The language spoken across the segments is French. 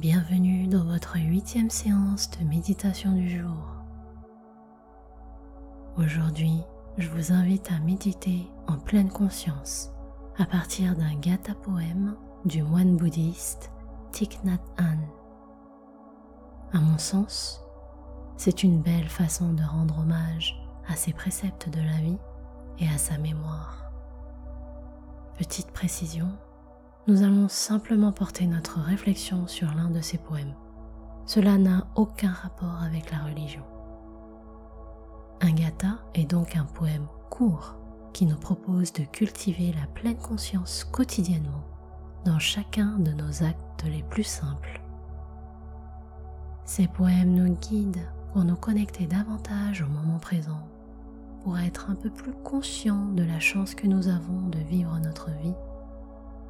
Bienvenue dans votre huitième séance de méditation du jour. Aujourd'hui, je vous invite à méditer en pleine conscience à partir d'un gatha poème du moine bouddhiste Thich Nhat Hanh. À mon sens, c'est une belle façon de rendre hommage à ses préceptes de la vie et à sa mémoire. Petite précision, nous allons simplement porter notre réflexion sur l'un de ses poèmes. Cela n'a aucun rapport avec la religion. Un gatha est donc un poème court qui nous propose de cultiver la pleine conscience quotidiennement dans chacun de nos actes les plus simples. Ces poèmes nous guident pour nous connecter davantage au moment présent, pour être un peu plus conscients de la chance que nous avons de vivre notre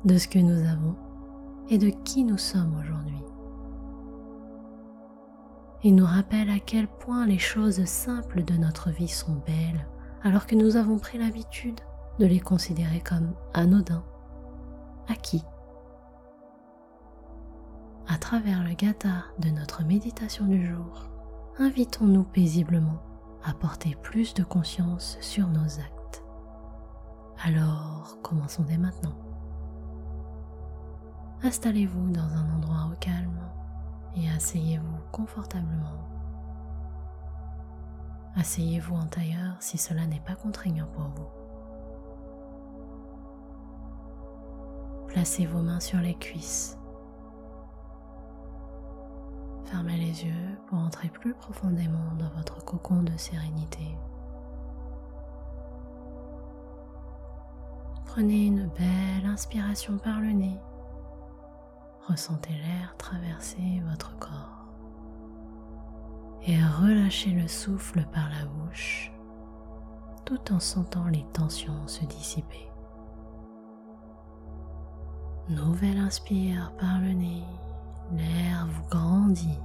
de ce que nous avons et de qui nous sommes aujourd'hui. Il nous rappelle à quel point les choses simples de notre vie sont belles alors que nous avons pris l'habitude de les considérer comme anodins, acquis. À travers le gata de notre méditation du jour, invitons-nous paisiblement à porter plus de conscience sur nos actes. Alors, commençons dès maintenant. Installez-vous dans un endroit au calme et asseyez-vous confortablement. Asseyez-vous en tailleur si cela n'est pas contraignant pour vous. Placez vos mains sur les cuisses. Fermez les yeux pour entrer plus profondément dans votre cocon de sérénité. Prenez une belle inspiration par le nez Ressentez l'air traverser votre corps et relâchez le souffle par la bouche tout en sentant les tensions se dissiper. Nouvelle inspire par le nez, l'air vous grandit.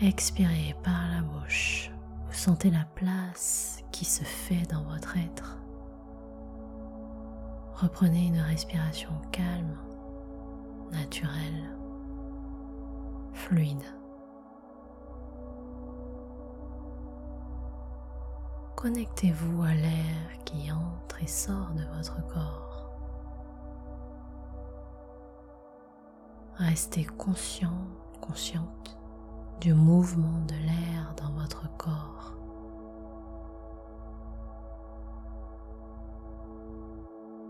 Expirez par la bouche, vous sentez la place qui se fait dans votre être. Reprenez une respiration calme, naturelle, fluide. Connectez-vous à l'air qui entre et sort de votre corps. Restez conscient, consciente du mouvement de l'air dans votre corps.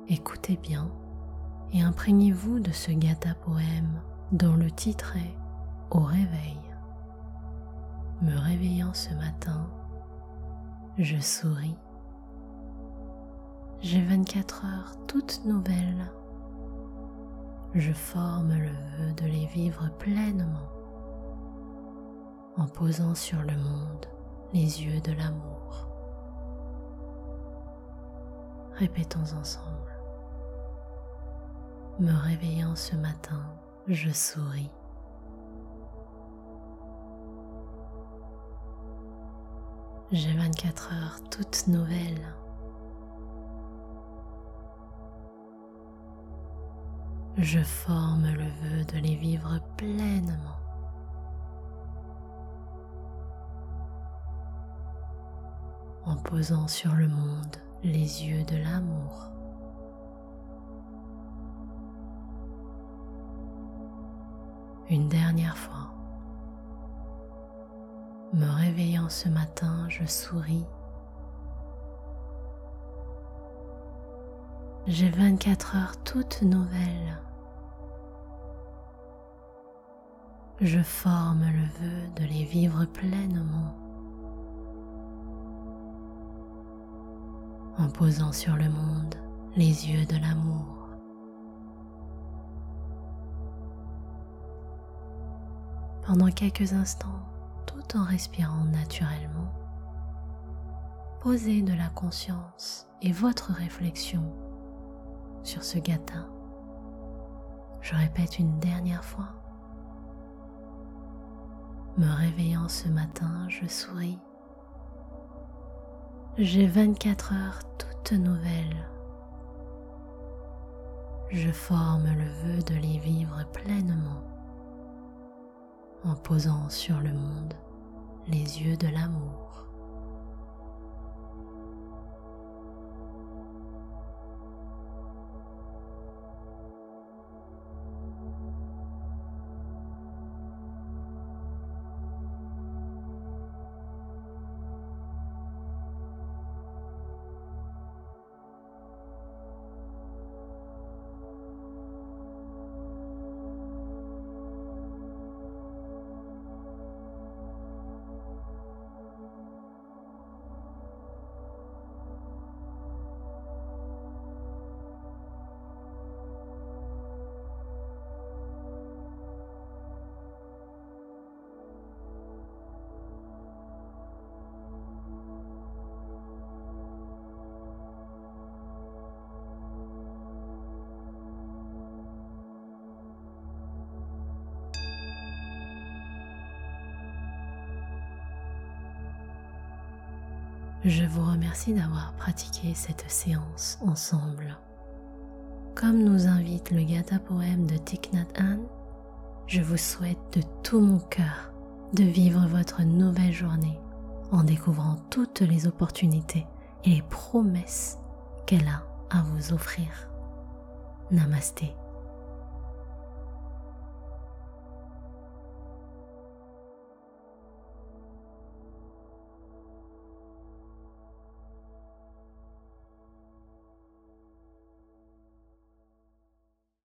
Écoutez bien et imprégnez-vous de ce gata poème dont le titre est Au réveil. Me réveillant ce matin, je souris. J'ai 24 heures toutes nouvelles. Je forme le vœu de les vivre pleinement en posant sur le monde les yeux de l'amour. Répétons ensemble. Me réveillant ce matin, je souris. J'ai 24 heures toutes nouvelles. Je forme le vœu de les vivre pleinement. En posant sur le monde les yeux de l'amour. Une dernière fois. Me réveillant ce matin, je souris. J'ai 24 heures toutes nouvelles. Je forme le vœu de les vivre pleinement en posant sur le monde les yeux de l'amour. Pendant quelques instants tout en respirant naturellement. Posez de la conscience et votre réflexion sur ce gâteau. Je répète une dernière fois. Me réveillant ce matin, je souris. J'ai 24 heures toutes nouvelles. je forme le vœu de les vivre pleinement en posant sur le monde les yeux de l'amour. Je vous remercie d'avoir pratiqué cette séance ensemble. Comme nous invite le Gata Poème de Thich Nhat Hanh, je vous souhaite de tout mon cœur de vivre votre nouvelle journée en découvrant toutes les opportunités et les promesses qu'elle a à vous offrir. Namasté.